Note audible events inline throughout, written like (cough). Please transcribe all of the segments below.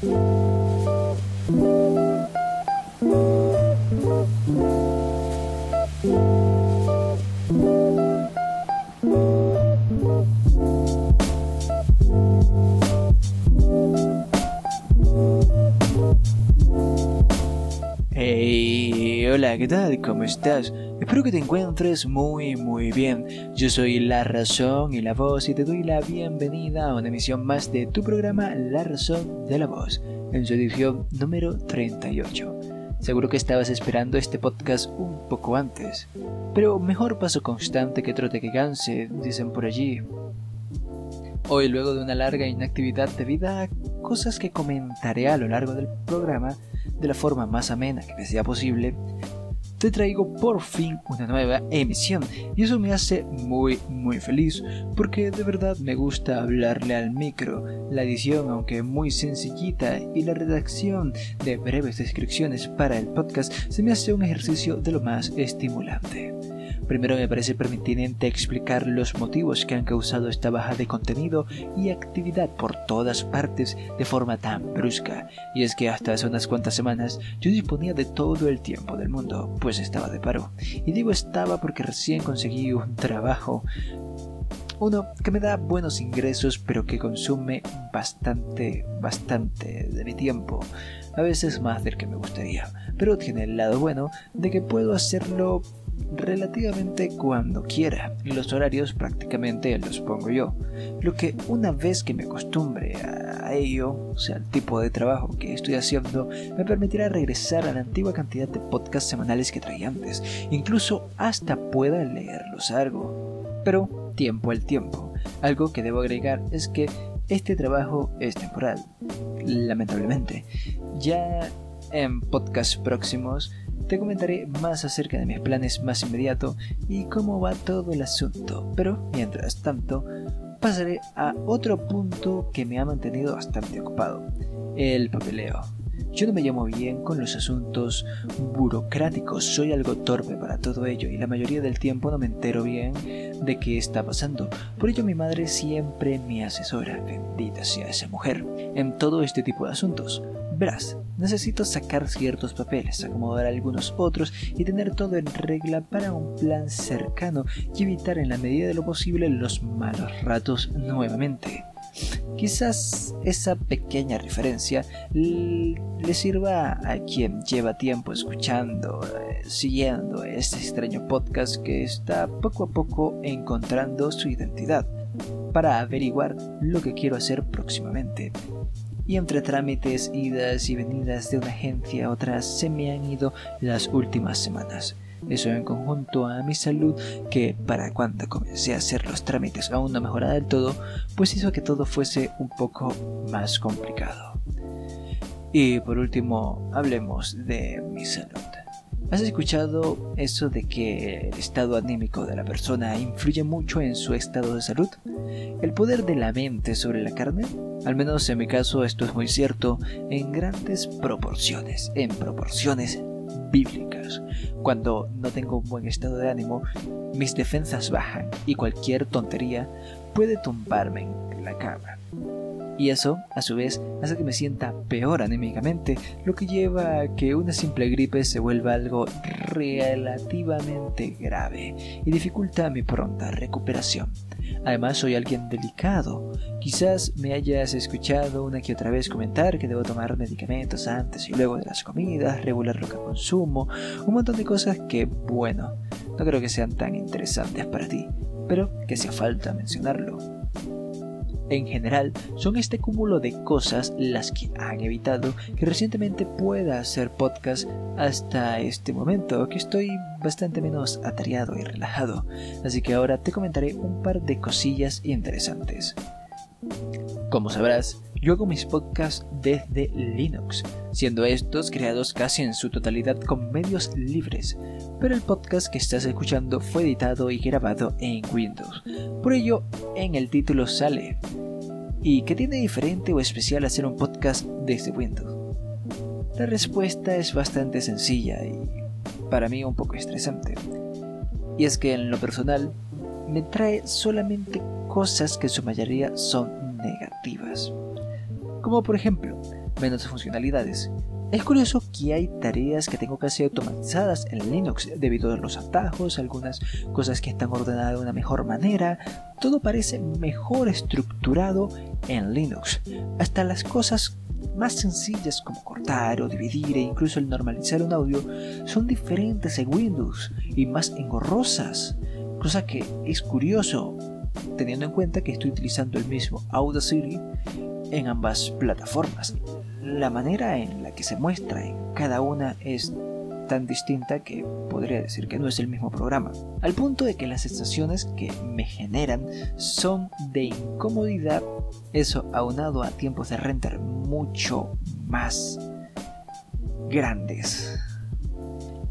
Hey, hola, ¿qué tal? ¿Cómo estás? Espero que te encuentres muy muy bien. Yo soy La Razón y la Voz y te doy la bienvenida a una emisión más de tu programa La Razón de la Voz, en su edición número 38. Seguro que estabas esperando este podcast un poco antes, pero mejor paso constante que trote que canse, dicen por allí. Hoy, luego de una larga inactividad debido a cosas que comentaré a lo largo del programa de la forma más amena que me sea posible, te traigo por fin una nueva emisión y eso me hace muy muy feliz porque de verdad me gusta hablarle al micro. La edición, aunque muy sencillita, y la redacción de breves descripciones para el podcast se me hace un ejercicio de lo más estimulante. Primero me parece pertinente explicar los motivos que han causado esta baja de contenido y actividad por todas partes de forma tan brusca, y es que hasta hace unas cuantas semanas yo disponía de todo el tiempo del mundo, pues estaba de paro. Y digo estaba porque recién conseguí un trabajo. Uno que me da buenos ingresos pero que consume bastante, bastante de mi tiempo, a veces más del que me gustaría, pero tiene el lado bueno de que puedo hacerlo relativamente cuando quiera. Los horarios prácticamente los pongo yo. Lo que una vez que me acostumbre a ello, o sea, el tipo de trabajo que estoy haciendo, me permitirá regresar a la antigua cantidad de podcasts semanales que traía antes. Incluso hasta pueda leerlos algo. Pero tiempo al tiempo. Algo que debo agregar es que este trabajo es temporal. Lamentablemente. Ya en podcasts próximos te comentaré más acerca de mis planes más inmediato y cómo va todo el asunto, pero mientras tanto pasaré a otro punto que me ha mantenido bastante ocupado, el papeleo. Yo no me llamo bien con los asuntos burocráticos, soy algo torpe para todo ello y la mayoría del tiempo no me entero bien de qué está pasando. Por ello mi madre siempre me asesora, bendita sea esa mujer, en todo este tipo de asuntos. Verás, necesito sacar ciertos papeles, acomodar algunos otros y tener todo en regla para un plan cercano y evitar en la medida de lo posible los malos ratos nuevamente. Quizás esa pequeña referencia le sirva a quien lleva tiempo escuchando, eh, siguiendo este extraño podcast que está poco a poco encontrando su identidad para averiguar lo que quiero hacer próximamente y entre trámites, idas y venidas de una agencia a otra se me han ido las últimas semanas. Eso en conjunto a mi salud, que para cuando comencé a hacer los trámites aún no mejoraba del todo, pues hizo que todo fuese un poco más complicado. Y por último, hablemos de mi salud. ¿Has escuchado eso de que el estado anímico de la persona influye mucho en su estado de salud? ¿El poder de la mente sobre la carne? Al menos en mi caso esto es muy cierto en grandes proporciones, en proporciones bíblicas. Cuando no tengo un buen estado de ánimo, mis defensas bajan y cualquier tontería puede tumbarme en la cama. Y eso, a su vez, hace que me sienta peor anímicamente, lo que lleva a que una simple gripe se vuelva algo relativamente grave y dificulta mi pronta recuperación. Además, soy alguien delicado. Quizás me hayas escuchado una que otra vez comentar que debo tomar medicamentos antes y luego de las comidas, regular lo que consumo, un montón de cosas que, bueno, no creo que sean tan interesantes para ti, pero que hace falta mencionarlo. En general, son este cúmulo de cosas las que han evitado que recientemente pueda hacer podcast hasta este momento, que estoy bastante menos atareado y relajado. Así que ahora te comentaré un par de cosillas interesantes. Como sabrás, yo hago mis podcasts desde Linux, siendo estos creados casi en su totalidad con medios libres, pero el podcast que estás escuchando fue editado y grabado en Windows. Por ello, en el título sale. ¿Y qué tiene diferente o especial hacer un podcast desde Windows? La respuesta es bastante sencilla y para mí un poco estresante. Y es que en lo personal me trae solamente cosas que en su mayoría son negativas. Como por ejemplo, menos funcionalidades. Es curioso que hay tareas que tengo casi automatizadas en Linux debido a los atajos, algunas cosas que están ordenadas de una mejor manera. Todo parece mejor estructurado en Linux. Hasta las cosas más sencillas como cortar o dividir e incluso el normalizar un audio son diferentes en Windows y más engorrosas. Cosa que es curioso teniendo en cuenta que estoy utilizando el mismo Audacity en ambas plataformas. La manera en la que se muestra en cada una es tan distinta que podría decir que no es el mismo programa, al punto de que las sensaciones que me generan son de incomodidad, eso aunado a tiempos de render mucho más grandes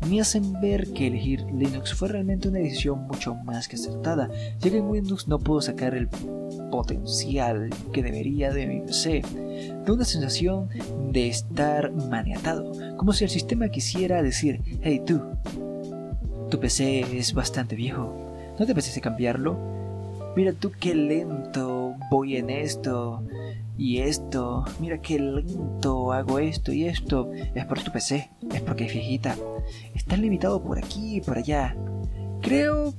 me hacen ver que elegir Linux fue realmente una decisión mucho más que acertada, ya que en Windows no puedo sacar el potencial que debería de mi PC. Da una sensación de estar maniatado, como si el sistema quisiera decir, hey tú, tu PC es bastante viejo, ¿no te apetece cambiarlo? Mira tú qué lento voy en esto y esto, mira qué lento hago esto y esto, es por tu PC, es porque es viejita. Estás limitado por aquí y por allá. Creo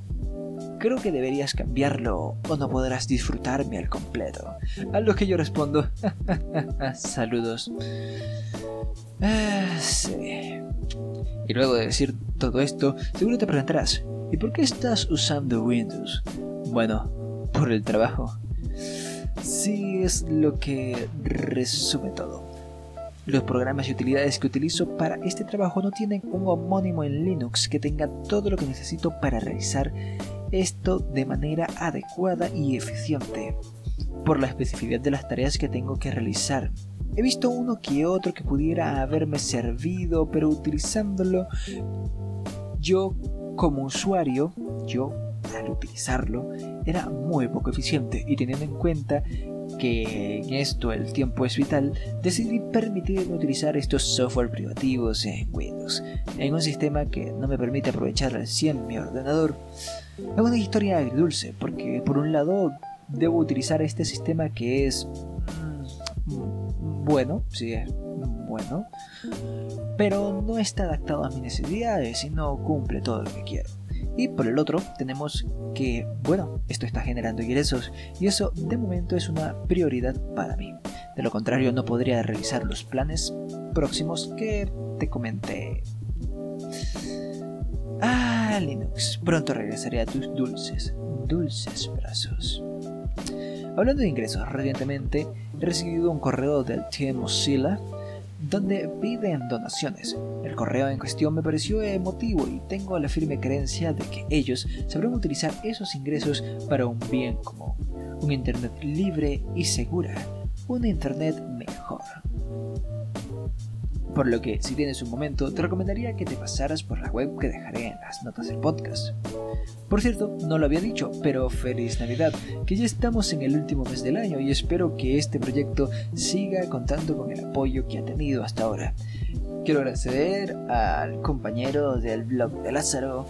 creo que deberías cambiarlo o no podrás disfrutarme al completo. A lo que yo respondo, (laughs) saludos. Ah, sí. Y luego de decir todo esto, seguro te preguntarás, ¿y por qué estás usando Windows? Bueno, por el trabajo. Sí es lo que resume todo. Los programas y utilidades que utilizo para este trabajo no tienen un homónimo en Linux que tenga todo lo que necesito para realizar esto de manera adecuada y eficiente, por la especificidad de las tareas que tengo que realizar. He visto uno que otro que pudiera haberme servido, pero utilizándolo yo como usuario, yo al utilizarlo, era muy poco eficiente y teniendo en cuenta que en esto el tiempo es vital, decidí permitirme utilizar estos software privativos en Windows, en un sistema que no me permite aprovechar al 100 mi ordenador. Es una historia agridulce, porque por un lado debo utilizar este sistema que es mm, bueno, sí es bueno, pero no está adaptado a mis necesidades y no cumple todo lo que quiero. Y por el otro tenemos que, bueno, esto está generando ingresos y eso de momento es una prioridad para mí. De lo contrario no podría realizar los planes próximos que te comenté. Ah, Linux, pronto regresaré a tus dulces, dulces brazos. Hablando de ingresos, recientemente he recibido un correo del Team Mozilla donde piden donaciones. El correo en cuestión me pareció emotivo y tengo la firme creencia de que ellos sabrán utilizar esos ingresos para un bien común, un Internet libre y segura, un Internet mejor por lo que si tienes un momento te recomendaría que te pasaras por la web que dejaré en las notas del podcast. Por cierto, no lo había dicho, pero feliz Navidad, que ya estamos en el último mes del año y espero que este proyecto siga contando con el apoyo que ha tenido hasta ahora. Quiero agradecer al compañero del blog de Lázaro,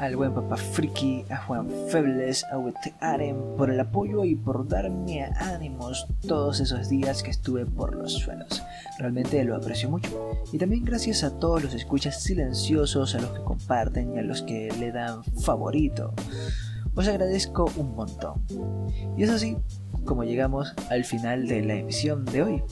al buen papá Friki, a Juan Febles, a Aren por el apoyo y por darme ánimos todos esos días que estuve por los suelos. Realmente lo aprecio mucho. Y también gracias a todos los escuchas silenciosos, a los que comparten y a los que le dan favorito. Os agradezco un montón. Y es así como llegamos al final de la emisión de hoy.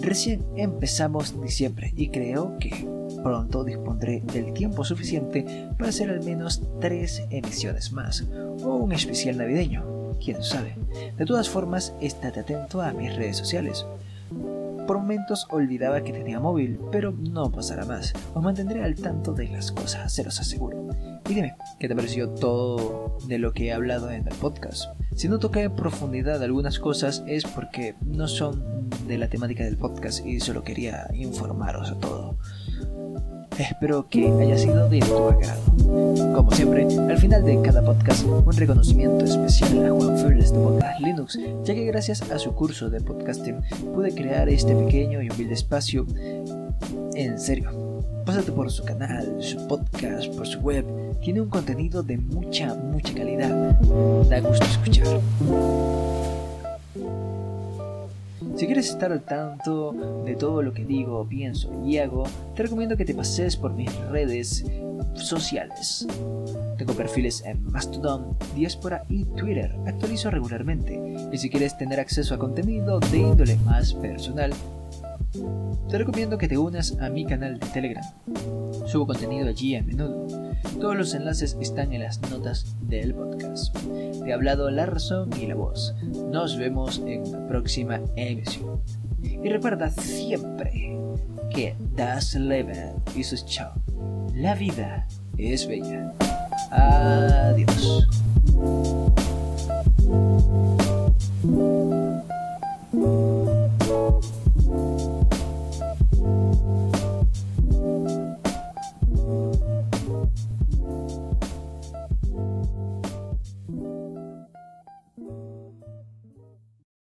Recién empezamos diciembre y creo que pronto dispondré del tiempo suficiente para hacer al menos tres emisiones más, o un especial navideño, quién sabe. De todas formas, estate atento a mis redes sociales. Por momentos olvidaba que tenía móvil, pero no pasará más. Os mantendré al tanto de las cosas, se los aseguro. Y dime, ¿qué te pareció todo de lo que he hablado en el podcast? Si no toqué en profundidad algunas cosas es porque no son de la temática del podcast y solo quería informaros a todo. Espero que haya sido de tu agrado. Como siempre, al final de cada podcast, un reconocimiento especial a Juan Febles de Podcast Linux, ya que gracias a su curso de podcasting pude crear este pequeño y humilde espacio. En serio, pásate por su canal, su podcast, por su web. Tiene un contenido de mucha, mucha calidad. Da gusto escuchar. Si quieres estar al tanto de todo lo que digo, pienso y hago, te recomiendo que te pases por mis redes sociales. Tengo perfiles en Mastodon, Diaspora y Twitter. Actualizo regularmente. Y si quieres tener acceso a contenido de índole más personal, te recomiendo que te unas a mi canal de Telegram. Subo contenido allí a menudo. Todos los enlaces están en las notas del podcast. Te ha hablado la razón y la voz. Nos vemos en una próxima emisión. Y recuerda siempre que das Leben es chao. La vida es bella. Adiós.